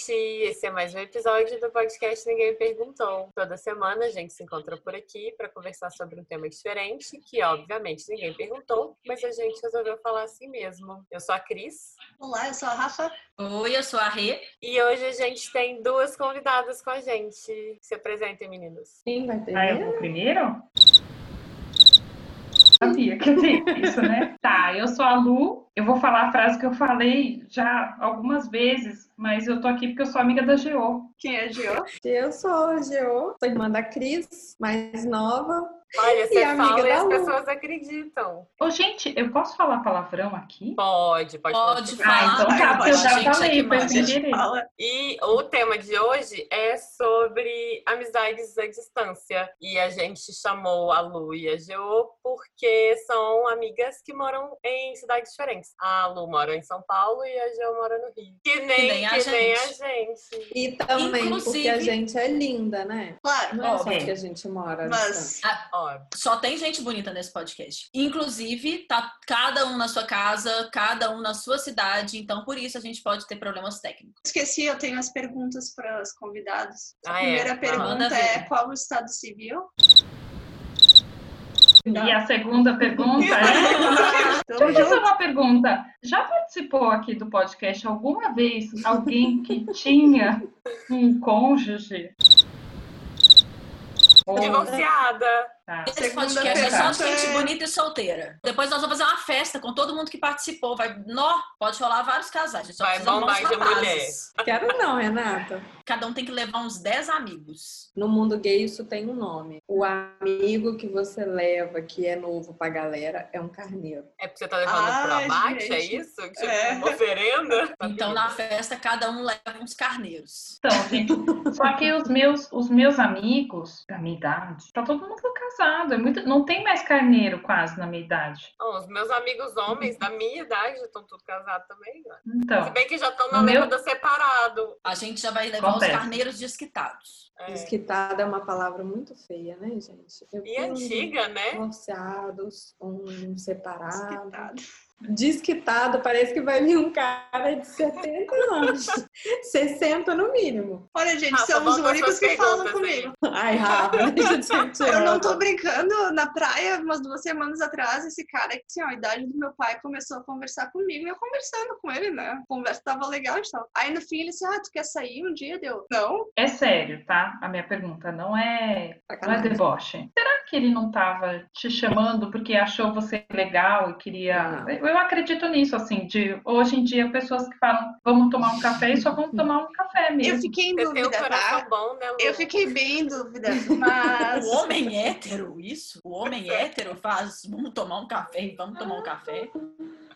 gente! Esse é mais um episódio do podcast Ninguém Perguntou. Toda semana a gente se encontra por aqui para conversar sobre um tema diferente, que obviamente ninguém perguntou, mas a gente resolveu falar assim mesmo. Eu sou a Cris. Olá, eu sou a Rafa. Oi, eu sou a Rê. E hoje a gente tem duas convidadas com a gente. Se apresentem, meninos. Quem vai ter? Ah, eu vou primeiro? Sabia que ia isso, né? Tá, eu sou a Lu. Eu vou falar a frase que eu falei já algumas vezes, mas eu tô aqui porque eu sou amiga da Geo. Quem é a Geo? Eu sou a Geo, sou irmã da Cris, mais nova. Olha, você amiga fala e as Lu. pessoas acreditam. Ô, gente, eu posso falar palavrão aqui? Pode, pode. Pode falar. Ah, então tá, pode, porque eu já gente, falei, foi manda. sem querer. E o tema de hoje é sobre amizades à distância. E a gente chamou a Lu e a Geo porque são amigas que moram em cidades diferentes. A Lu mora em São Paulo e a Geo mora no Rio. Que nem, nem a que nem a gente. gente. E também Inclusive- porque a gente é linda, né? Claro, Não é só porque a gente mora mas distância. Ó, Só tem gente bonita nesse podcast. Inclusive, tá cada um na sua casa, cada um na sua cidade, então por isso a gente pode ter problemas técnicos. esqueci, eu tenho as perguntas para os convidados. A Ah, é? primeira Ah, pergunta manda é qual o estado civil? E a segunda pergunta é. Deixa eu fazer uma pergunta. Já participou aqui do podcast alguma vez alguém que tinha um cônjuge? Divorciada. Tá. Esse podcast é só de gente bonita e solteira. Depois nós vamos fazer uma festa com todo mundo que participou. Vai, nó, pode rolar vários casais. Vai bombar de rapazes. Quero não, Renata. Cada um tem que levar uns 10 amigos. No mundo gay isso tem um nome. O amigo que você leva, que é novo pra galera, é um carneiro. É porque você tá levando pro abate, é gente. isso? Tipo, É. uma oferenda? Então, na festa, cada um leva uns carneiros. Então, gente, só que os meus, os meus amigos da minha idade, tá todo mundo casado. É muito, não tem mais carneiro quase na minha idade. Não, os meus amigos homens da minha idade já estão tudo casados também. Né? Se Então, bem que já estão na meu- levada separado. A gente já vai levar Acontece. os carneiros desquitados. É. Desquitado é uma palavra muito feia, né, gente? Eu E antiga, né? Divorciados, um separado. Desquitado. Desquitado, parece que vai vir um cara de 70 anos. 60 no mínimo. Olha, gente, Rafa, são os únicos que falam aí. comigo. Ai, Rafa, deixa de ser Eu não tô brincando, na praia, umas duas semanas atrás, esse cara, que assim, ó, a idade do meu pai começou a conversar comigo, e eu conversando com ele, né? A conversa tava legal e tal. Aí no fim ele disse, ah, tu quer sair um dia? Deu, não, é sério, tá? A minha pergunta não é, não é deboche. Será que ele não tava te chamando porque achou você legal e queria. Eu acredito nisso, assim, de hoje em dia pessoas que falam vamos tomar um café e só vão tomar um café mesmo. eu fiquei em dúvida, coração tá? bom, né? Eu fiquei bem em dúvida, mas... O homem hétero, isso? O homem hétero faz, vamos tomar um café, vamos tomar um café.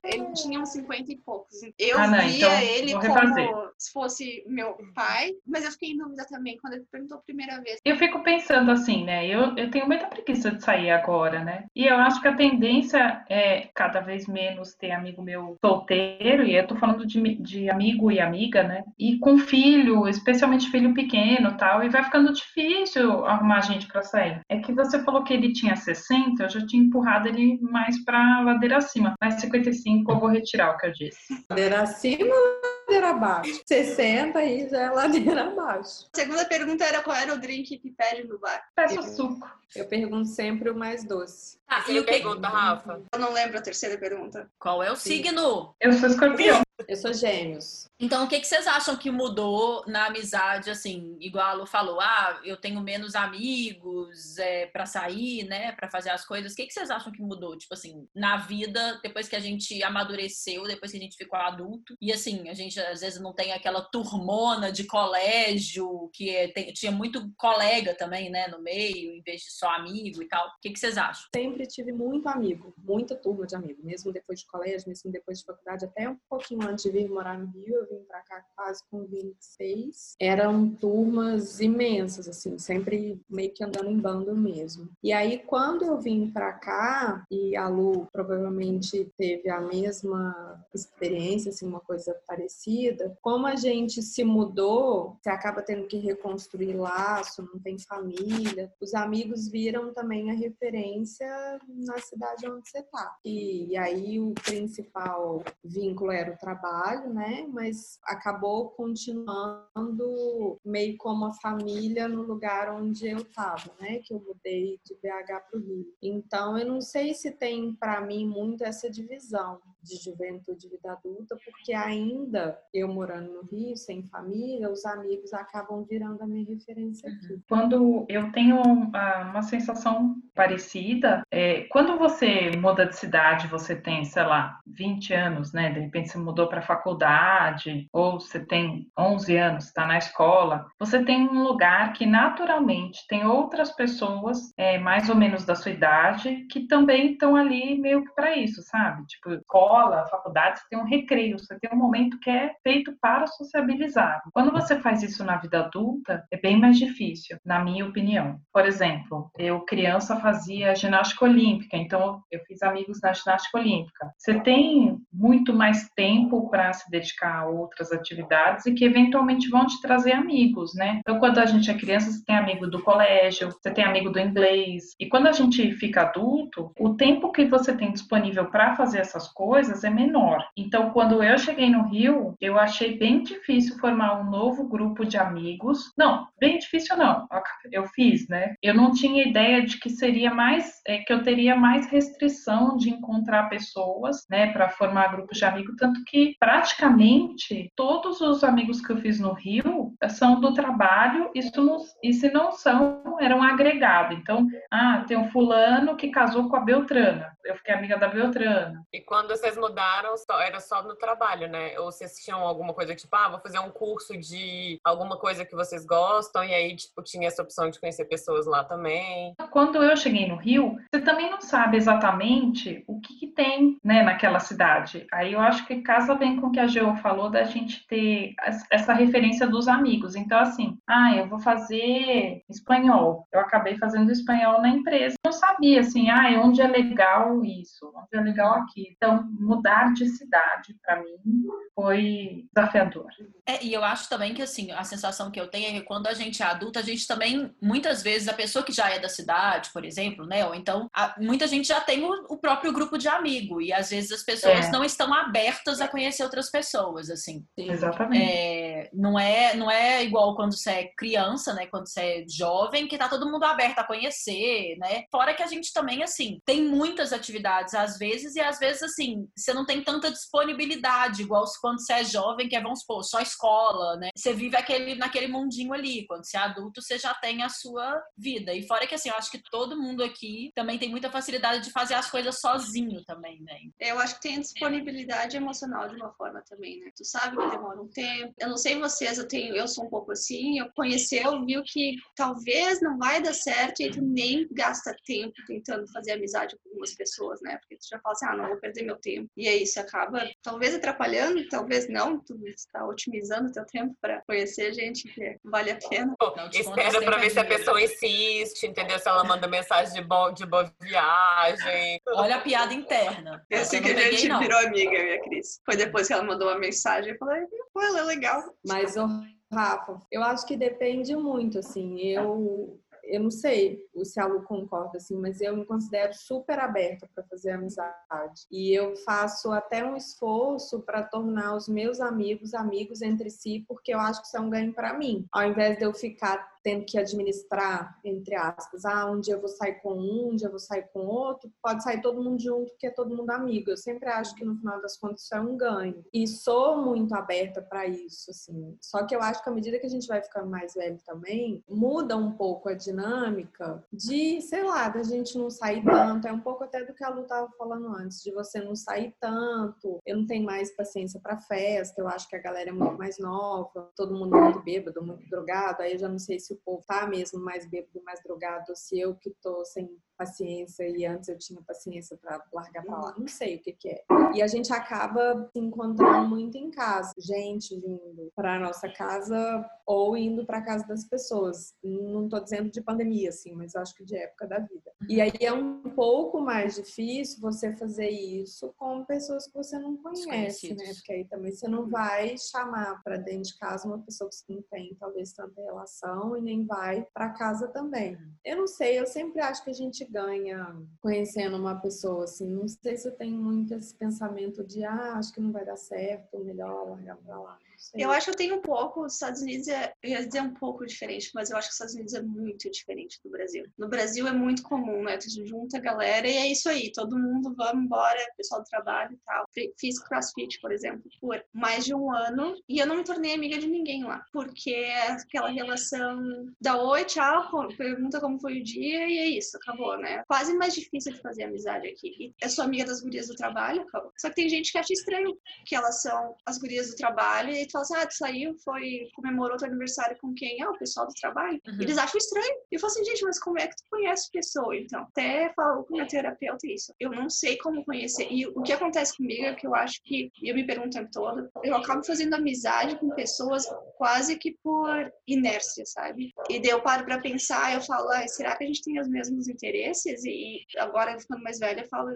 Ele tinha uns 50 e poucos. Eu Ah, não, via então ele como refazer. se fosse meu pai, mas eu fiquei em dúvida também quando ele perguntou a primeira vez. Eu fico pensando assim, né? Eu, eu tenho muita preguiça de sair agora, né? E eu acho que a tendência é cada vez menos ter amigo meu solteiro, e eu tô falando de, de amigo e amiga, né? E com filho, especialmente filho pequeno e tal, e vai ficando difícil arrumar gente pra sair. É que você falou que ele tinha 60, eu já tinha empurrado ele mais pra ladeira acima. Mas 55 eu vou retirar o que eu disse. Ladeira acima ou ladeira abaixo? 60 aí já é ladeira abaixo. A segunda pergunta era qual era o drink que pede no bar. Peço suco. Eu pergunto sempre o mais doce. Ah, e o que... pergunta, Rafa? Eu não lembro a terceira pergunta. Qual é o signo? Eu sou escorpião. Eu sou gêmeos. Então, o que, que vocês acham que mudou na amizade, assim, igual a Lu falou, ah, eu tenho menos amigos é, para sair, né, para fazer as coisas. O que, que vocês acham que mudou, tipo assim, na vida, depois que a gente amadureceu, depois que a gente ficou adulto? E assim, a gente às vezes não tem aquela turmona de colégio, que é- tem- tinha muito colega também, né, no meio, em vez de só amigo e tal. O que, que vocês acham? Sempre tive muito amigo, muita turma de amigo, mesmo depois de colégio, mesmo depois de faculdade, até um pouquinho antes de vir morar no Rio, eu vim pra cá quase com 26. Eram turmas imensas, assim, sempre meio que andando em bando mesmo. E aí, quando eu vim pra cá, e a Lu provavelmente teve a mesma experiência, assim, uma coisa parecida, como a gente se mudou, você acaba tendo que reconstruir laço, não tem família, os amigos viram também a referência na cidade onde você tá. E, e aí o principal vínculo era o trabalho trabalho, né? Mas acabou continuando meio como a família no lugar onde eu estava, né? Que eu mudei de BH para o Rio. Então, eu não sei se tem para mim muito essa divisão de juventude e vida adulta, porque ainda eu morando no Rio, sem família, os amigos acabam virando a minha referência aqui. Quando eu tenho uma sensação parecida, é, quando você muda de cidade, você tem, sei lá, 20 anos, né? De repente você mudou para faculdade, ou você tem 11 anos, está na escola, você tem um lugar que naturalmente tem outras pessoas, é, mais ou menos da sua idade, que também estão ali meio que para isso, sabe? Tipo, faculdade, você tem um recreio, você tem um momento que é feito para sociabilizar. Quando você faz isso na vida adulta, é bem mais difícil, na minha opinião. Por exemplo, eu criança fazia ginástica olímpica, então eu fiz amigos na ginástica olímpica. Você tem muito mais tempo para se dedicar a outras atividades e que eventualmente vão te trazer amigos, né? Então, quando a gente é criança, você tem amigo do colégio, você tem amigo do inglês. E quando a gente fica adulto, o tempo que você tem disponível para fazer essas coisas é menor. Então, quando eu cheguei no Rio, eu achei bem difícil formar um novo grupo de amigos. Não, bem difícil não. Eu fiz, né? Eu não tinha ideia de que seria mais, é, que eu teria mais restrição de encontrar pessoas, né, para formar grupos de amigos, tanto que praticamente todos os amigos que eu fiz no Rio são do trabalho, isso não, e se não são, eram agregados. Então, ah, tem um fulano que casou com a Beltrana. Eu fiquei amiga da Beltrana. E quando vocês mudaram, era só no trabalho, né? Ou vocês tinham alguma coisa tipo, ah, vou fazer um curso de alguma coisa que vocês gostam, e aí, tipo, tinha essa opção de conhecer pessoas lá também. Quando eu cheguei no Rio, você também não sabe exatamente o que, que tem, né, naquela cidade. Aí eu acho que casa bem com o que a Geo falou da gente ter essa referência dos amigos. Então, assim, ah, eu vou fazer espanhol. Eu acabei fazendo espanhol na empresa. Eu sabia, assim, ah, onde é legal isso, onde é legal aqui. Então, mudar de cidade, para mim, foi desafiador. É, e eu acho também que, assim, a sensação que eu tenho é que quando a gente é adulta, a gente também, muitas vezes, a pessoa que já é da cidade, por exemplo, né, ou então, a, muita gente já tem o, o, próprio grupo de amigo, e às vezes as pessoas é. não estão abertas a conhecer outras pessoas, assim. Exatamente. É, não, é, não é igual quando você é criança, né, quando você é jovem, que tá todo mundo aberto a conhecer, né? Fora que a gente também, assim, tem muitas atividades às vezes, e às vezes, assim, você não tem tanta disponibilidade, igual quando você é jovem, que é, vamos supor, só escola, né? Você vive aquele, naquele mundinho ali. Quando você é adulto, você já tem a sua vida. E fora que, assim, eu acho que todo mundo aqui também tem muita facilidade de fazer as coisas sozinho também, né? Eu acho que tem disponibilidade emocional de uma forma também, né? Tu sabe que demora um tempo. Eu não sei vocês, eu tenho, eu sou um pouco assim, eu conheceu, viu que talvez não vai dar certo e tu nem gasta tempo tentando fazer amizade com algumas pessoas, né? Porque tu já fala assim, ah, não vou perder meu tempo. E aí isso acaba talvez atrapalhando, talvez não, tu está otimizando teu tempo para conhecer gente que vale a pena. Não, espera para ver se a pessoa insiste, entendeu? Se ela manda mensagem de, bom, de boa viagem. Olha a piada interna. Eu sei que a gente não. virou amiga, minha Cris. Foi depois que ela mandou uma mensagem, eu falei, pô, ela é legal. Mas, oh, Rafa, eu acho que depende muito, assim. Eu eu não sei se a Lu concorda assim, mas eu me considero super aberta para fazer amizade. E eu faço até um esforço para tornar os meus amigos amigos entre si, porque eu acho que isso é um ganho para mim. Ao invés de eu ficar tendo que administrar, entre aspas, ah, um dia eu vou sair com um, um dia eu vou sair com outro, pode sair todo mundo junto, porque é todo mundo amigo. Eu sempre acho que no final das contas isso é um ganho. E sou muito aberta para isso, assim. Só que eu acho que à medida que a gente vai ficando mais velho também, muda um pouco a dinâmica de, sei lá, da gente não sair tanto. É um pouco até do que a Lu tava falando antes, de você não sair tanto. Eu não tenho mais paciência para festa, eu acho que a galera é muito mais nova, todo mundo muito bêbado, muito drogado, aí eu já não sei se o povo tá mesmo mais bêbado, mais drogado, ou se eu que tô sem paciência e antes eu tinha paciência para largar pra lá, não sei o que que é. E a gente acaba se encontrando muito em casa, gente vindo para nossa casa ou indo para casa das pessoas. Não tô dizendo de pandemia assim, mas acho que de época da vida. E aí é um pouco mais difícil você fazer isso com pessoas que você não conhece, né? Porque aí também você não vai chamar para dentro de casa uma pessoa que você não tem talvez tanta relação e nem vai para casa também. Eu não sei, eu sempre acho que a gente gente ganha conhecendo uma pessoa, assim. Não sei se eu tenho muito esse pensamento de, ah, acho que não vai dar certo, melhor largar pra lá. Eu acho que eu tenho um pouco, os Estados Unidos é, eu ia dizer um pouco diferente, mas eu acho que os Estados Unidos é muito diferente do Brasil. No Brasil é muito comum, né? Tu junta a galera e é isso aí, todo mundo vamos embora, pessoal do trabalho e tal. Fiz crossfit, por exemplo, por mais de um ano e eu não me tornei amiga de ninguém lá, porque aquela relação da oi, tchau, pergunta como foi o dia e é isso, acabou, né? Quase mais difícil de fazer amizade aqui. E eu sou amiga das gurias do trabalho, acabou. Só que tem gente que acha estranho que elas são as gurias do trabalho e tu fala assim, ah, tu saiu, foi, comemorou teu aniversário com quem? Ah, o pessoal do trabalho. Uhum. Eles acham estranho. E eu falo assim, gente, mas como é que tu conhece pessoa, então? Até falo com minha terapeuta isso. Eu não sei como conhecer. E o que acontece comigo é que eu acho que, e eu me pergunto o tempo todo, eu acabo fazendo amizade com pessoas quase que por inércia, sabe? E daí eu paro pra pensar, eu falo, ah, será que a gente tem os mesmos interesses? E agora, ficando mais velha, eu falo,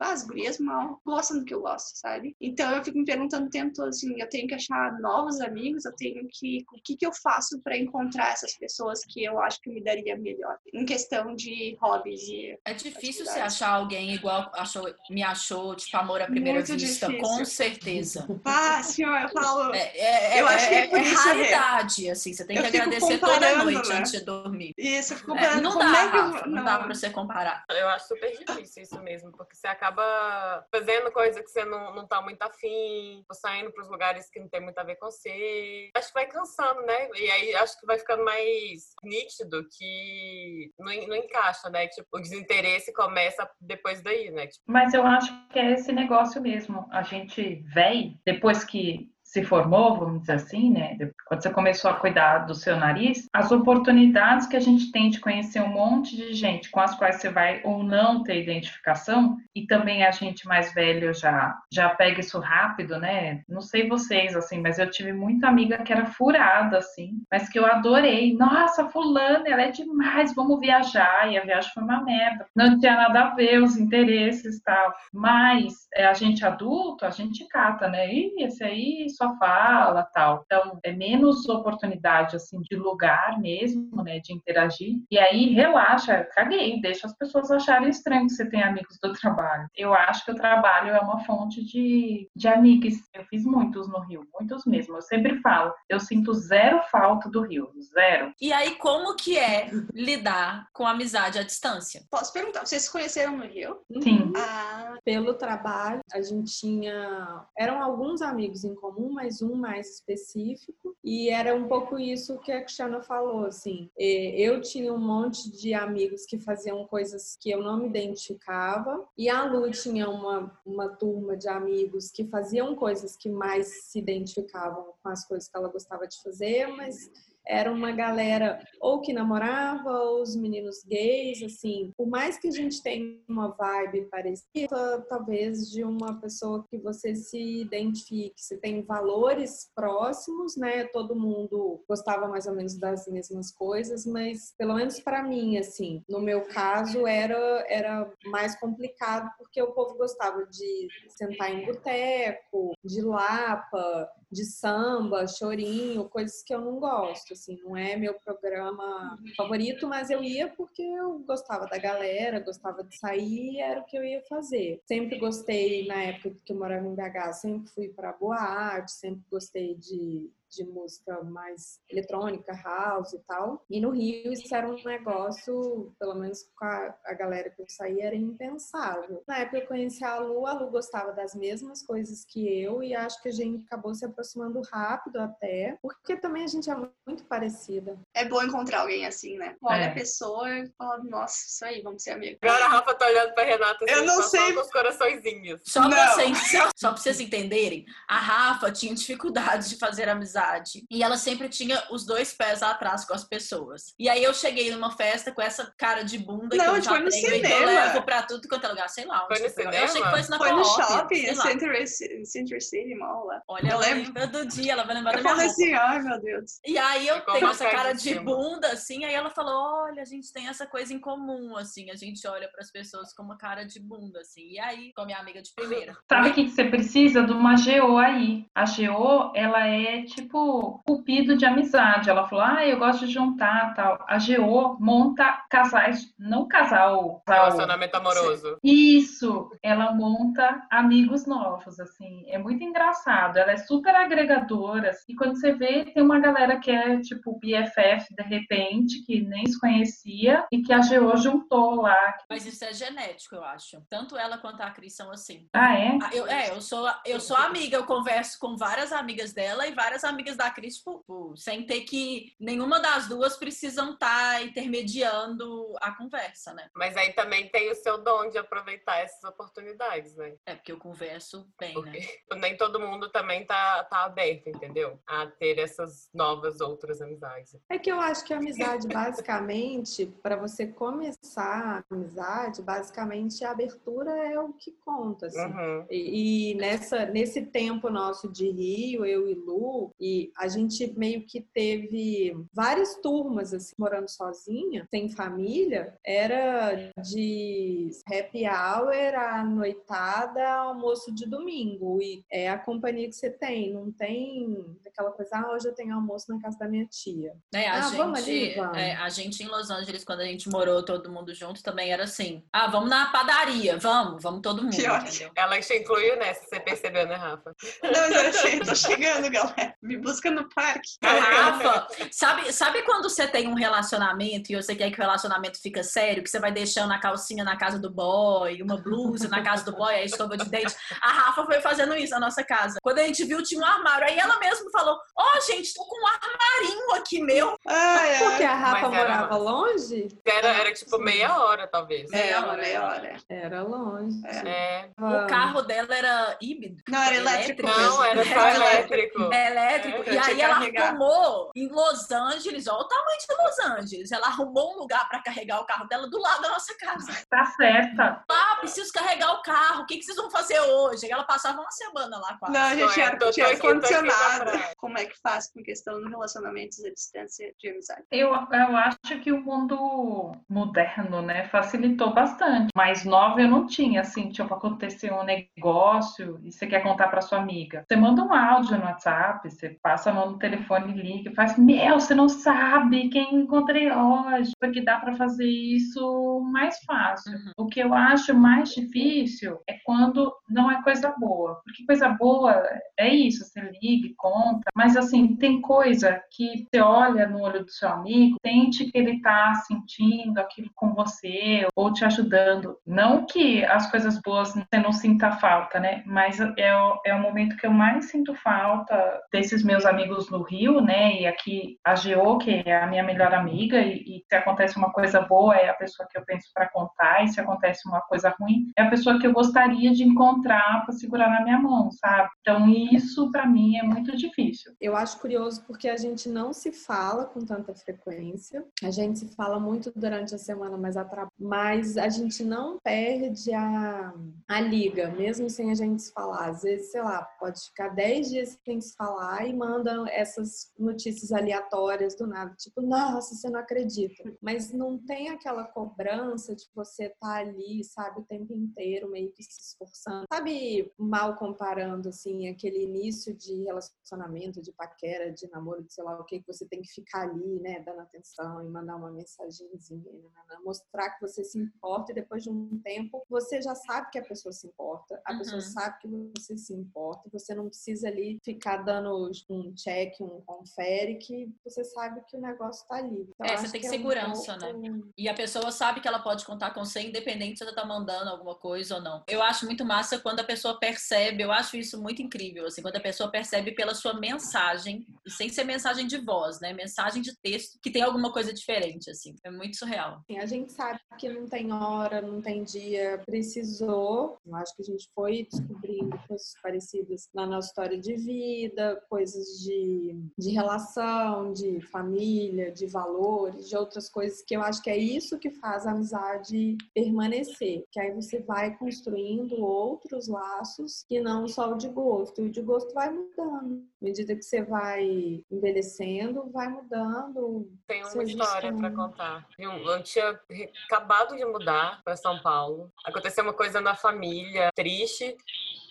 ah, as gurias mal gostam do que eu gosto, sabe? Então eu fico me perguntando o tempo todo assim, eu tenho que achar novos amigos, eu tenho que. O que, que eu faço para encontrar essas pessoas que eu acho que me daria melhor? Em questão de hobbies e. É difícil você achar alguém igual achou, me achou, tipo, amor à primeira Muito vista, difícil. com certeza. Ah, senhor, eu falo. É, é, eu acho que é, é, é raridade, assim, você tem que agradecer toda noite né? antes de dormir. Isso, eu fico comparando. É, não dá, é que... Rafa, não, não dá pra você comparar. Eu acho super difícil isso mesmo, porque você acaba fazendo coisa que você não, não tá muito afim, saindo pros lugares que não tem muito a ver com você. Acho que vai cansando, né? E aí acho que vai ficando mais nítido que não, não encaixa, né? Tipo, o desinteresse começa depois daí, né? Tipo... Mas eu acho que é esse negócio mesmo. A gente vem, depois que se formou, vamos dizer assim, né? Quando você começou a cuidar do seu nariz, as oportunidades que a gente tem de conhecer um monte de gente com as quais você vai ou não ter identificação, e também a gente mais velho já já pega isso rápido, né? Não sei vocês assim, mas eu tive muita amiga que era furada assim, mas que eu adorei. Nossa, fulana, ela é demais, vamos viajar. E a viagem foi uma merda. Não tinha nada a ver os interesses, tal. Mas é, a gente adulto, a gente cata, né? E esse aí só só fala, tal. Então, é menos oportunidade, assim, de lugar mesmo, né, de interagir. E aí, relaxa, caguei, deixa as pessoas acharem estranho que você tem amigos do trabalho. Eu acho que o trabalho é uma fonte de, de amigos. Eu fiz muitos no Rio, muitos mesmo. Eu sempre falo, eu sinto zero falta do Rio, zero. E aí, como que é lidar com amizade à distância? Posso perguntar, vocês se conheceram no Rio? Sim. Ah, pelo trabalho, a gente tinha... Eram alguns amigos em comum, mas um mais específico. E era um pouco isso que a Cristiana falou, assim. Eu tinha um monte de amigos que faziam coisas que eu não me identificava. E a Lu tinha uma, uma turma de amigos que faziam coisas que mais se identificavam com as coisas que ela gostava de fazer, mas era uma galera ou que namorava, ou os meninos gays, assim. Por mais que a gente tenha uma vibe parecida, talvez de uma pessoa que você se identifique, se tem valores próximos, né? Todo mundo gostava mais ou menos das mesmas coisas, mas pelo menos para mim, assim, no meu caso era era mais complicado porque o povo gostava de sentar em boteco, de lapa, de samba, chorinho, coisas que eu não gosto, assim, não é meu programa favorito, mas eu ia porque eu gostava da galera, gostava de sair, era o que eu ia fazer. Sempre gostei, na época que eu morava em BH, sempre fui para boate, sempre gostei de de música mais eletrônica, house e tal. E no Rio isso era um negócio, pelo menos com a, a galera que eu saía, era impensável. Na época eu conheci a Lu, a Lu gostava das mesmas coisas que eu e acho que a gente acabou se aproximando rápido até, porque também a gente é muito parecida. É bom encontrar alguém assim, né? Olha é. a pessoa e fala, nossa, isso aí, vamos ser amigos. Agora a Rafa tá olhando pra Renata assim, eu não sei. com os coraçõezinhos. Só, vocês, só, só pra vocês entenderem, a Rafa tinha dificuldade de fazer amizade amizade. E ela sempre tinha os dois pés atrás com as pessoas. E aí eu cheguei numa festa com essa cara de bunda não, que eu já no cinema. eu levo pra tudo quanto é lugar, sei lá. Foi no foi. cinema? Eu achei que foi na Foi no shopping, Center, Center City Mall lá. Olha, ela lembra do dia, ela vai lembrar eu da minha assim, ai meu Deus. E aí eu tenho essa cara de bunda, assim, aí ela falou, olha, a gente tem essa coisa em comum, assim, a gente olha pras pessoas com uma cara de bunda, assim. E aí, com a minha amiga de primeira. Sabe o que, que você precisa? De uma GO aí. A GO, ela é tipo tipo cupido de amizade. Ela falou: ah, eu gosto de juntar tal. A GO monta casais, não casal. Relacionamento amoroso. Isso, ela monta amigos novos, assim. É muito engraçado. Ela é super agregadora. Assim, e quando você vê, tem uma galera que é tipo BFF de repente, que nem se conhecia e que a GO juntou lá. Mas isso é genético, eu acho. Tanto ela quanto a Cris são assim. Ah, é? Ah, Eu, é, eu sou, eu sou amiga, eu converso com várias amigas dela e várias amigas da Cris, tipo, tipo, sem ter que. Nenhuma das duas precisam estar intermediando a conversa, né? Mas aí também tem o seu dom de aproveitar essas oportunidades, né? É, porque eu converso bem, Porque né? nem todo mundo também tá, tá aberto, entendeu? A ter essas novas outras amizades. É que eu acho que a amizade, basicamente, para você começar a amizade, basicamente a abertura é o que conta, assim. Uhum. E, e nessa, nesse tempo nosso de Rio, eu e Lu, e a gente meio que teve várias turmas, assim, morando sozinha, sem família, era de happy hour, a noitada, almoço de domingo. E é a companhia que você tem, não tem aquela coisa, ah, hoje eu tenho almoço na casa da minha tia. É, a, Ah, gente, vamos ali, vamos. é, a gente em Los Angeles, quando a gente morou todo mundo junto, também era assim. Ah, vamos na padaria, vamos, vamos todo mundo. Que ótimo. entendeu? Ela te incluiu nessa, você percebeu, né, Rafa? Não, eu achei, tô chegando, galera. Me busca no parque. A Rafa, sabe, sabe quando você tem um relacionamento e você quer que o relacionamento fica sério, que você vai deixando a calcinha na casa do boy, uma blusa na casa do boy, a escova de dente? A Rafa foi fazendo isso na nossa casa. Quando a gente viu, tinha um armário. Aí ela mesma falou: Ó, gente, tô com um armarinho aqui meu. Ai, Porque a Rafa Mas era- morava longe? Era, era tipo meia hora, talvez. Meia Meia hora, meia hora. Era longe. É. O carro dela era híbrido. Não, era elétrico. Não, era só elétrico. É elétrico. É, e eu aí ela carregar. arrumou em Los Angeles, olha o tamanho de Los Angeles. Ela arrumou um lugar pra carregar o carro dela do lado da nossa casa. Tá certa. Ah, preciso carregar o carro. O que, que vocês vão fazer hoje? Ela passava uma semana lá quase. Não, a gente Tô- tinha, tô- tô tinha ar-condicionado. Como é que faz com questão de relacionamentos à distância de amizade? Eu, eu acho que o mundo moderno, né, facilitou bastante. Mais nova eu não tinha, assim, tipo, aconteceu um negócio e você quer contar para sua amiga. Você manda um áudio no WhatsApp, você passa a mão no telefone, liga e faz, meu, você não sabe quem encontrei hoje, porque dá para fazer isso mais fácil. Uhum. O que eu acho mais difícil é quando não é coisa boa, porque coisa boa é isso, você liga e conta, mas assim, tem coisa que você olha no olho do seu amigo, sente que ele tá sentindo aquilo com você ou te ajudando. Não que as coisas boas você não sinta falta, né? Mas é o, é o momento que eu mais sinto falta desses meus amigos no Rio, né? E aqui a Geo, que é a minha melhor amiga, e, e se acontece uma coisa boa, é a pessoa que eu penso para contar, e se acontece uma coisa ruim, é a pessoa que eu gostaria de encontrar para segurar na minha mão, sabe? Então isso para mim é muito difícil. Eu acho curioso porque a gente não se fala com tanta frequência. A gente se fala muito durante a semana, mas a, mas a gente não perde a, a liga, mesmo sem a gente se falar. Às vezes, sei lá, pode ficar 10 dias sem se falar e mandam essas notícias aleatórias do nada, tipo, nossa, você não acredita. Mas não tem aquela cobrança de você estar ali, sabe, o tempo inteiro, meio que se esforçando. Sabe, mal comparando, assim, aquele início de relacionamento, de paquera, de namoro, de sei lá o que, que você tem que ficar ali, né, dando atenção e mandar uma mensagenzinha, nanana, mostrar que você se importa e depois de um tempo você já sabe que a pessoa se importa, a Uhum. pessoa sabe que você se importa, você não precisa ali ficar dando um check, um confere, que você sabe que o negócio tá ali. Então, É, você tem que é um segurança, pouco- E a pessoa sabe que ela pode contar com você, independente se ela tá mandando alguma coisa ou não. Eu acho muito massa quando a pessoa percebe, eu acho isso muito incrível, assim, quando a pessoa percebe pela sua mensagem, e sem ser mensagem de voz, né? Mensagem de texto, que tem alguma coisa diferente, assim. É muito surreal. Assim, a gente sabe que não tem hora, não tem dia, precisou. Eu acho que a gente foi descobrindo coisas parecidas na nossa história de vida, coisas de, de relação, de família, de valores, de outras coisas que eu acho que é isso que faz a amizade permanecer. Que aí você vai construindo outros laços que não só o de gosto. E o de gosto vai mudando. À medida que você vai envelhecendo, vai mudando. Tem uma história para contar. Eu, eu tinha acabado de mudar para São Paulo. Aconteceu uma coisa na família triste.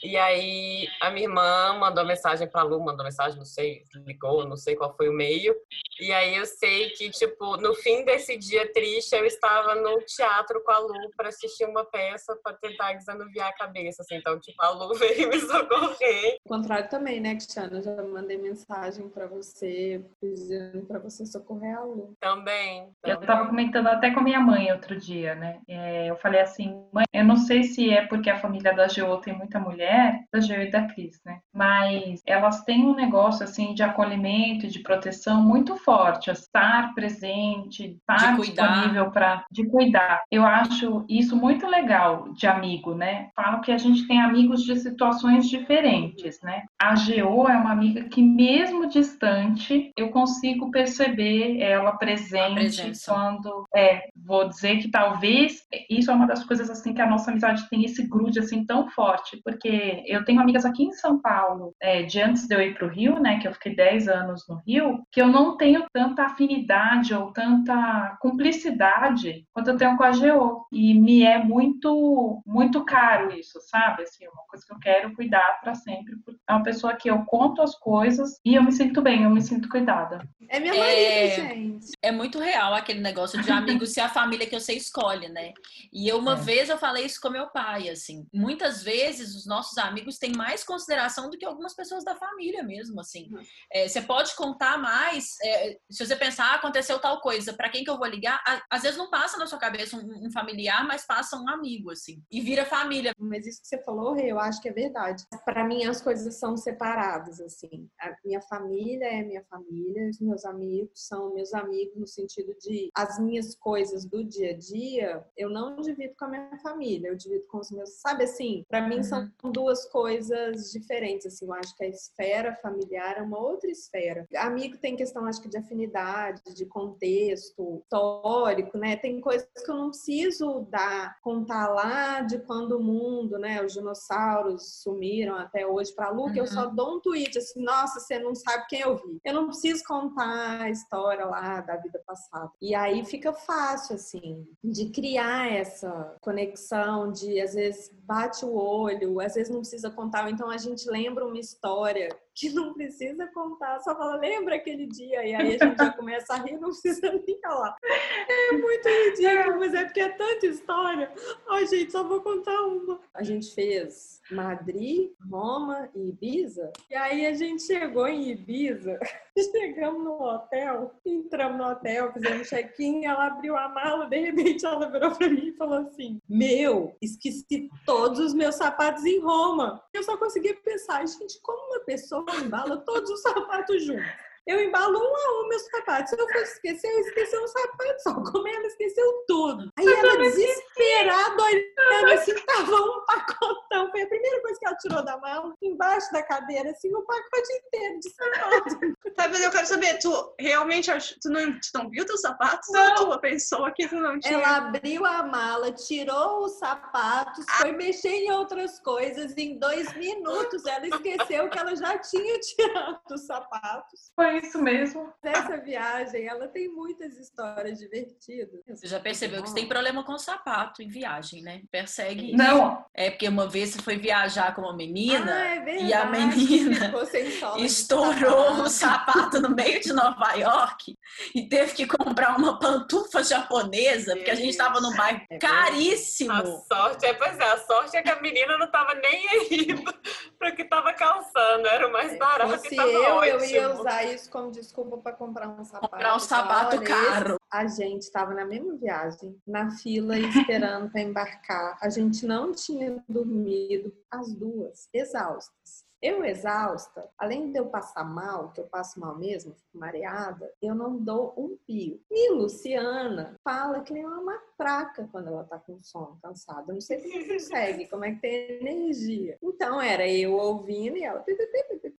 E aí a minha irmã mandou mensagem pra Lu, mandou mensagem, não sei, ligou, não sei qual foi o meio. E aí eu sei que, tipo, no fim desse dia triste, eu estava no teatro com a Lu para assistir uma peça para tentar desanuviar a cabeça, assim. Então, tipo, a Lu veio me socorrer. O contrário também, né, Cristiana? Eu já mandei mensagem para você, pedindo para você socorrer a Lu. Também. Eu estava comentando até com a minha mãe outro dia, né? É, eu falei assim, mãe, eu não sei se é porque a família da Geo tem muita mulher, da Geo e da Cris, né? Mas elas têm um negócio, assim, de acolhimento e de proteção muito forte, estar presente, estar disponível para de cuidar. Eu acho isso muito legal de amigo, né? Falo que a gente tem amigos de situações diferentes, né? A Geo é uma amiga que mesmo distante, eu consigo perceber ela presente quando é, vou dizer que talvez isso é uma das coisas assim que a nossa amizade tem esse grude assim tão forte, porque eu tenho amigas aqui em São Paulo, é, de antes de eu ir para o Rio, né, que eu fiquei 10 anos no Rio, que eu não tenho tanta afinidade ou tanta cumplicidade quanto eu tenho com a GO. E me é muito, muito caro isso, sabe? Assim, é uma coisa que eu quero cuidar para sempre. É uma pessoa que eu conto as coisas e eu me sinto bem, eu me sinto cuidada. É minha marido, é... gente. É muito real aquele negócio de amigos ser a família que você escolhe, né? E eu, uma é. vez eu falei isso com meu pai, assim. Muitas vezes os nossos amigos têm mais consideração do que algumas pessoas da família mesmo, assim. Uhum. É, você pode contar mais, é, se você pensar, ah, aconteceu tal coisa, para quem que eu vou ligar? Às vezes não passa na sua cabeça um, um, familiar, mas passa um amigo, assim. E vira família. Mas isso que você falou, eu acho que é verdade. Para mim, as coisas são separadas, assim. A minha família é minha família, os meus amigos são meus amigos no sentido de as minhas coisas do dia a dia, eu não divido com a minha família, eu divido com os meus, sabe assim, para mim uhum. são duas coisas diferentes, assim, eu acho que a esfera familiar é uma outra esfera. Amigo tem questão, acho que de afinidade, de contexto histórico, né? Tem coisas que eu não preciso dar, contar lá de quando o mundo, né, os dinossauros sumiram até hoje para Lu, uhum. eu só uhum. dou um tweet assim, nossa, você não sabe quem eu vi. Eu não preciso contar a história lá da vida passada. E aí fica fácil, assim, de criar essa conexão, de às vezes bate o olho, às vezes não precisa contar, então a gente lembra uma história que não precisa contar, só fala, lembra aquele dia, e aí a gente já começa a rir, não precisa nem falar. É muito ridículo, mas é porque é tanta história. Ai, gente, só vou contar uma. A gente fez Madrid, Roma e Ibiza, e aí a gente chegou em Ibiza, chegamos no hotel, entramos no hotel, fizemos check-in, ela abriu a mala, de repente ela virou pra mim e falou assim, meu, esqueci todos os meus sapatos em Roma. Eu só conseguia pensar, gente, como uma pessoa embala todos os sapatos juntos. Eu embalo um a um meus sapatos. Se eu fosse esquecer, eu esqueci um sapato só. Como ela esqueceu tudo. Aí ela desesperada, olhando assim, tava um pacotão. Foi a primeira coisa que ela tirou da mala, embaixo da cadeira, assim, o pacote inteiro de sapato. Tá, mas eu quero saber, tu realmente tu não, tu não viu teus sapatos não. ou tu pensou que tu não tinha? Ela abriu a mala, tirou os sapatos, ah. foi mexer em outras coisas. Em dois minutos ela esqueceu que ela já tinha tirado os sapatos. Foi isso mesmo. Essa viagem, ela tem muitas histórias divertidas. Você já percebeu que você tem problema com sapato em viagem, né? Persegue isso. Não. É porque uma vez você foi viajar com uma menina ah, é verdade, e a menina estourou o sapato no meio de Nova York e teve que comprar uma pantufa japonesa, porque a gente estava num bairro é caríssimo. A sorte, é, pois é, a sorte é que a menina não estava nem aí para que estava calçando, era o mais barato. Se eu, ótimo. eu ia usar isso como desculpa para comprar um sapato. Comprar um sapato Olha, caro. A gente estava na mesma viagem, na fila esperando para embarcar. A gente não tinha dormido as duas, exaustas. Eu exausta, além de eu passar mal, que eu passo mal mesmo, fico mareada, eu não dou um pio. E Luciana fala que nem uma matraca quando ela tá com sono, cansada. Não sei como consegue, como é que tem energia. Então era eu ouvindo e ela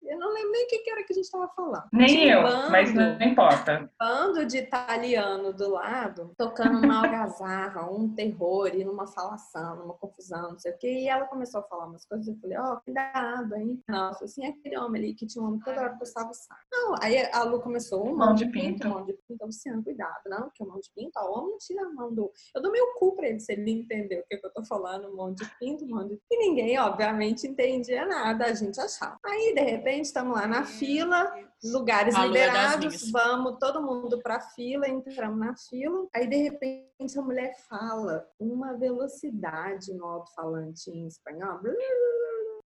Eu não lembro nem o que que era que a gente tava falando. Nem um eu, bando- mas não importa. bando de italiano do lado, tocando uma algazarra, um terror e numa falação, numa confusão, não sei o quê. E ela começou a falar umas coisas. Eu falei, ó, cuidado, hein? Nossa, assim, aquele homem ali que tinha um homem que toda hora postava o saco. Não, aí a Lu começou, um Mão de pinto. mão de pinto. Luciano, cuidado, não, porque o mão de pinto, ó, o homem não tira a mão do. Eu dou meu cu pra ele se ele entender o que, que eu tô falando, mão de pinto, mão de. E ninguém, obviamente, entendia nada, a gente achava. Aí, de repente, estamos lá na fila, lugares A Lu é liberados, vamos todo mundo pra fila, entramos na fila. Aí, de repente, a mulher fala uma velocidade no alto-falante em espanhol. blá.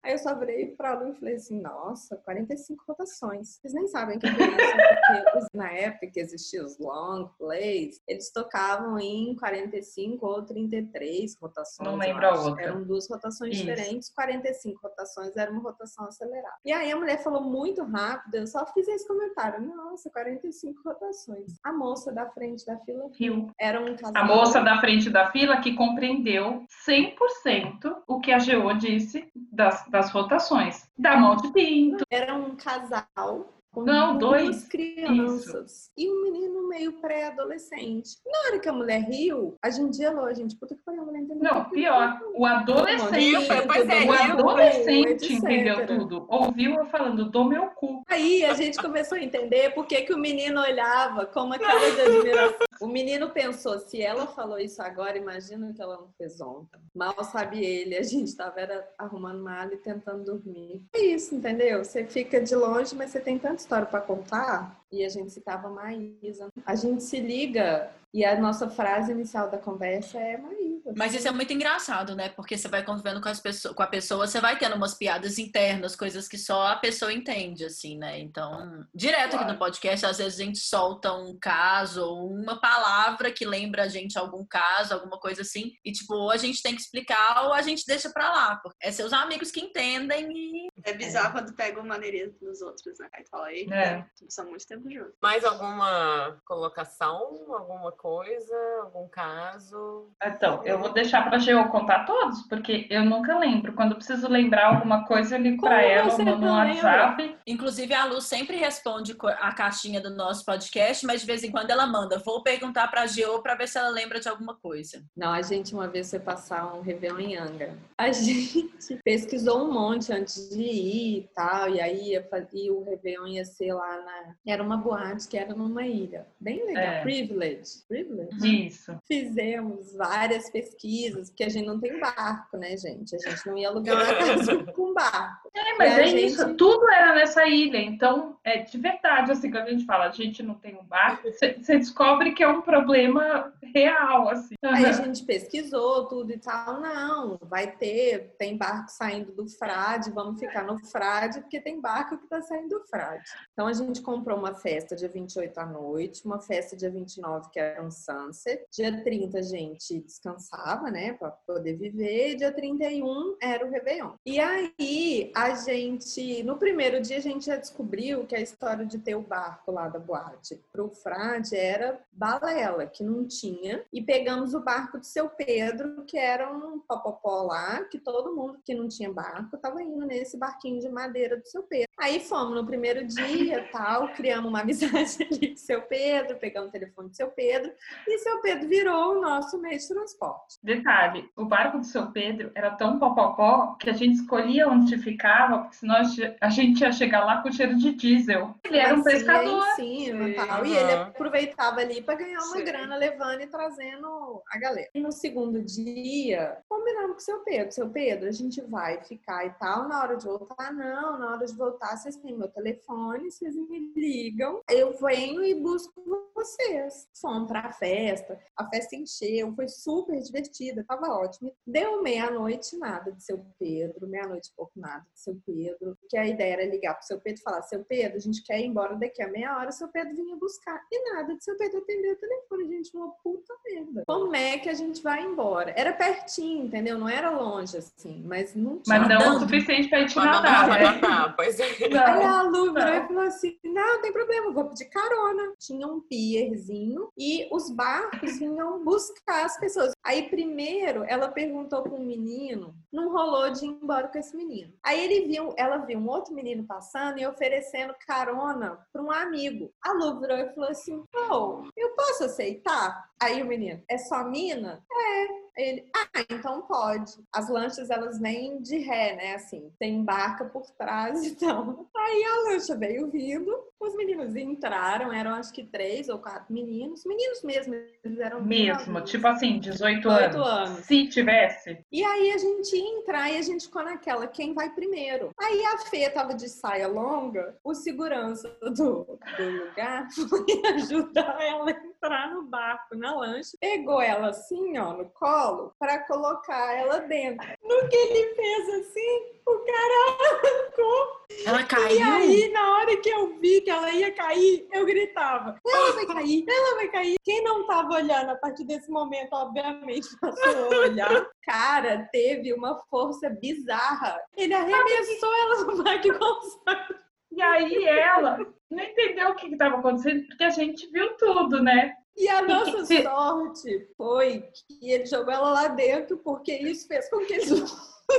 Aí eu só virei pra Lu e falei assim, nossa, 45 rotações. Vocês nem sabem o que é isso, na época que existiam os long plays, eles tocavam em 45 ou 33 rotações. Não lembro a outra. Eram duas rotações Isso. diferentes, 45 rotações era uma rotação acelerada. E aí a mulher falou muito rápido, eu só fiz esse comentário. Nossa, 45 rotações. A moça da frente da fila Rio. era um casal. A moça da frente da fila que compreendeu 100% o que a GO disse das, das rotações. Da de pinto. Era um casal com Não, duas dois. crianças e um menino meio pré-adolescente. Na hora que a mulher riu, a gente gelou, gente. Puta que pariu, a mulher entendeu. Não, pior. O adolescente. Riu, pois é, O adolescente entendeu tudo. Ouviu eu falando do meu cu. Aí a gente começou a entender por que, que o menino olhava com uma cara de admiração. O menino pensou, se ela falou isso agora, imagina o que ela não fez ontem. Mal sabe ele, a gente tava era, arrumando mala e tentando dormir. É isso, entendeu? Você fica de longe, mas você tem tanta história para contar. E a gente citava Maísa. A gente se liga e a nossa frase inicial da conversa é Maísa. Mas isso é muito engraçado, né? Porque você vai convivendo com, as pessoas, com a pessoa, você vai tendo umas piadas internas, coisas que só a pessoa entende, assim, né? Então, direto aqui no podcast, às vezes a gente solta um caso ou uma palavra que lembra a gente algum caso, alguma coisa assim, e tipo, ou a gente tem que explicar ou a gente deixa pra lá. Porque é seus amigos que entendem e. É bizarro quando pega uma maneirinha dos outros, né? Aí fala, aí, É. são muito tempo Mais alguma colocação? Alguma coisa? Algum caso? Então, eu vou deixar pra GO contar todos, porque eu nunca lembro. Quando eu preciso lembrar alguma coisa, eu ligo pra Como ela você no, no não WhatsApp. Inclusive, a Lu sempre responde a caixinha do nosso podcast, mas de vez em quando ela manda. Vou perguntar pra Geo pra ver se ela lembra de alguma coisa. Não, a gente uma vez foi passar um Réveillon em Angra. A gente pesquisou um monte antes de ir e tal, e aí e o Réveillon ia ser lá na... Era uma boate que era numa ilha. Bem legal. É. Privilege. Privilege. Isso. Fizemos várias pesquisas, porque a gente não tem barco, né, gente? A gente não ia alugar uma casa com barco. É, mas é gente- isso. Tudo era nessa ilha. Então, é de verdade, assim, quando a gente fala, a gente não tem um barco, você descobre que é um problema real, assim. Aí a gente pesquisou tudo e tal. Não, vai ter, tem barco saindo do frade, vamos ficar no frade, porque tem barco que tá saindo do frade. Então a gente comprou uma festa dia 28 à noite, uma festa dia 29, que era um sunset. Dia 30 a gente descansava, né, pra poder viver. E dia 31 era o Réveillon. E aí a gente, no primeiro dia, a gente já descobriu que a história de ter o barco lá da boate pro frade era balela, que não tinha. E pegamos o barco do seu Pedro, que era um popopó lá, que todo mundo que não tinha barco tava indo nesse barquinho de madeira do seu Pedro. Aí fomos no primeiro dia, tal, criamos uma amizade ali com seu Pedro, pegamos o telefone do seu Pedro, e seu Pedro virou o nosso meio de transporte. Detalhe, o barco do seu Pedro era tão popopó que a gente escolhia onde ficava, porque senão a ge- a gente ia chegar lá com cheiro de diesel. Ele era um pescador. em cima, Sim, tal, e ele aproveitava ali para ganhar uma Sim. grana levando e trazendo a galera. E no segundo dia, combinamos com o seu Pedro. Seu Pedro, a gente vai ficar e tal. Na hora de voltar, não. Na hora de voltar, vocês têm meu telefone, vocês me ligam. Eu venho e busco vocês. Fomos pra festa, a festa encheu, foi super divertida, tava ótimo. Deu meia-noite, nada de seu Pedro, meia-noite e pouco nada de seu Pedro. Que a ideia era ligar pro seu Pedro e falar: seu Pedro, a gente quer ir embora daqui a meia hora, seu Pedro vinha buscar. E nada de seu Pedro atender o telefone, gente, uma puta merda. Como é que a gente vai embora? Era pertinho, entendeu? Não era longe assim, mas não tinha. Mas não o Nadando. suficiente pra gente Pra não nadar, pra né? nadar, pois é. Aí a Lu virou falou assim: não, não tem problema, vou pedir carona. Tinha um pierzinho e os barcos vinham buscar as pessoas. Aí primeiro ela perguntou para um menino, não rolou de ir embora com esse menino. Aí ele viu, ela viu um outro menino passando e oferecendo carona para um amigo. A Lu virou e falou assim: pô, eu posso aceitar? Aí o menino, é só mina? É. Ele, ah, então pode. As lanchas, elas vêm de ré, né? Assim, tem barca por trás e Aí a lancha veio vindo, os meninos entraram, eram acho que três ou quatro meninos. Meninos mesmo, eles eram Mesmo, tipo assim, 18 18 anos. anos. Se tivesse, E aí a gente ia entrar e a gente ficou naquela, quem vai primeiro? Aí a Fê tava de saia longa, o segurança do, do lugar foi ajudar ela a entrar no barco, na lancha. Pegou ela assim, ó, no colo, pra colocar ela dentro. No que ele fez assim, o cara arrancou. Ela E caiu. aí, na hora que eu vi que ela ia cair, eu gritava: ela vai cair, ela vai cair. Quem não tava olhando a partir desse momento, obviamente, passou a olhar. Cara, teve uma força bizarra. Ele arremessou ela no Gonçalves. E aí ela não entendeu o que estava acontecendo, porque a gente viu tudo, né? E a nossa se- sorte foi que ele jogou ela lá dentro, porque isso fez com que eles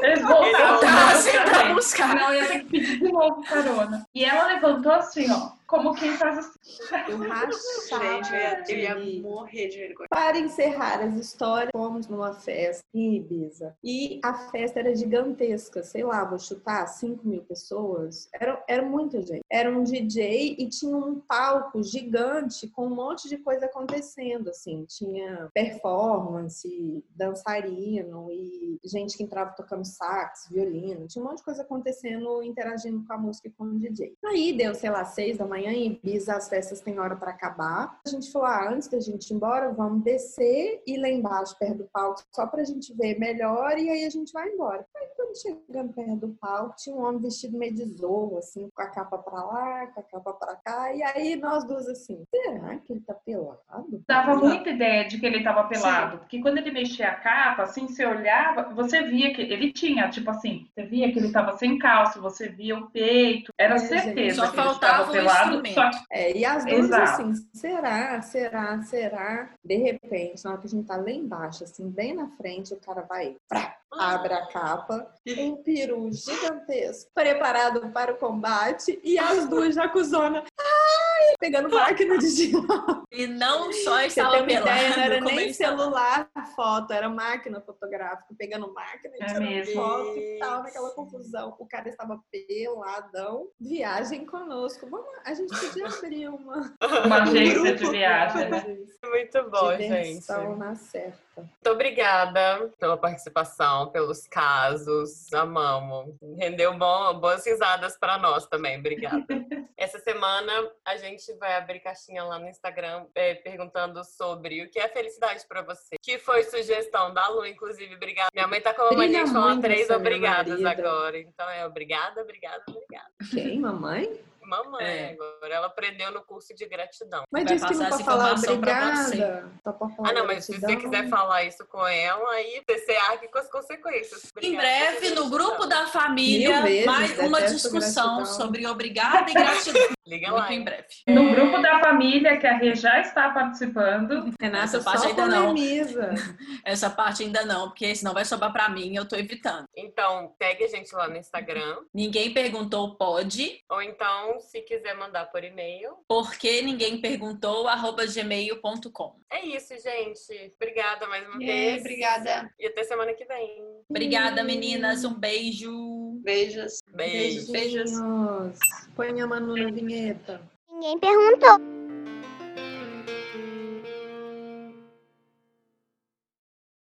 Eles voltaram voltassem pra buscar. Não, ia ter que pedir de novo carona. E ela levantou assim, ó, como quem faz assim. eu rachava. Gente, eu ia, eu ia morrer de vergonha. Para encerrar as histórias, fomos numa festa em Ibiza. E a festa era gigantesca, sei lá, vou chutar, 5 mil pessoas. Era, era muita gente. Era um DJ e tinha um palco gigante com um monte de coisa acontecendo, assim. Tinha performance, dançarino e gente que entrava tocando sax, violino. Tinha um monte de coisa acontecendo, interagindo com a música e com o DJ. Aí deu, sei lá, seis da manhã em Ibiza, as festas têm hora para acabar. A gente falou, ah, antes da gente ir embora, vamos descer e lá embaixo, perto do palco, só pra gente ver melhor e aí a gente vai embora. Aí quando chegando perto do palco, tinha um homem vestido meio de zorro, assim, com a capa pra lá, com a capa pra cá. E aí nós duas assim, será que ele tá pelado? Dava muita ideia de que ele estava pelado, porque quando ele mexia a capa, assim, você olhava, você via que ele tinha, tipo assim, você via que ele estava sem calça, você via o peito, era É, certeza gente, só que ele faltava estava o pelado, que É, e as duas Exato. assim, será, será, será? De repente, na hora que a gente tá lá embaixo, assim, bem na frente, o cara vai, prá, abre a capa, um peru gigantesco, preparado para o combate, e as duas já cuzona, ai, pegando máquina de girar. E não só estava pelado, ideia, não era nem celular foto, era máquina fotográfica, pegando máquina e É tirando foto e tal, naquela confusão. O cara estava peladão, viagem conosco. Vamos, a gente podia abrir uma... uma um agência de viagem. né? Muito bom, gente. Diversão na certa. Muito obrigada pela participação, pelos casos. Amamos. Rendeu bom, boas risadas para nós também. Obrigada. Essa semana a gente vai abrir caixinha lá no Instagram é, perguntando sobre o que é felicidade para você. Que foi sugestão da Lu, inclusive. Obrigada. Minha mãe tá com a Brilha mania de falar muito três obrigadas agora. Então é obrigada, obrigada, obrigada. Quem, mamãe? Mamãe É. agora. Ela aprendeu no curso de gratidão. Mas Vai disse que não passar pode falar obrigada. Só pode falar Ah, não, mas se você gratidão. quiser falar isso com ela, aí você arque com as consequências. Em Obrigada breve, pela no gratidão. grupo da família, vezes, mais uma discussão gratidão. sobre obrigada e gratidão. Liga lá. em breve. No grupo da família, que a Rê já está participando, Renata Essa parte ainda não. Essa parte ainda não, porque senão vai sobrar pra mim, eu tô evitando. Então, segue a gente lá no Instagram. Ninguém perguntou pode, Ou então, se quiser mandar por e-mail. porque ninguém perguntou, arroba gmail.com. É isso, gente. Obrigada mais uma aí, vez. obrigada. E até semana que vem. Obrigada, meninas. Um beijo. Beijos. Beijo. Beijos. Beijinhos. Põe a mano na vinheta. Ninguém perguntou.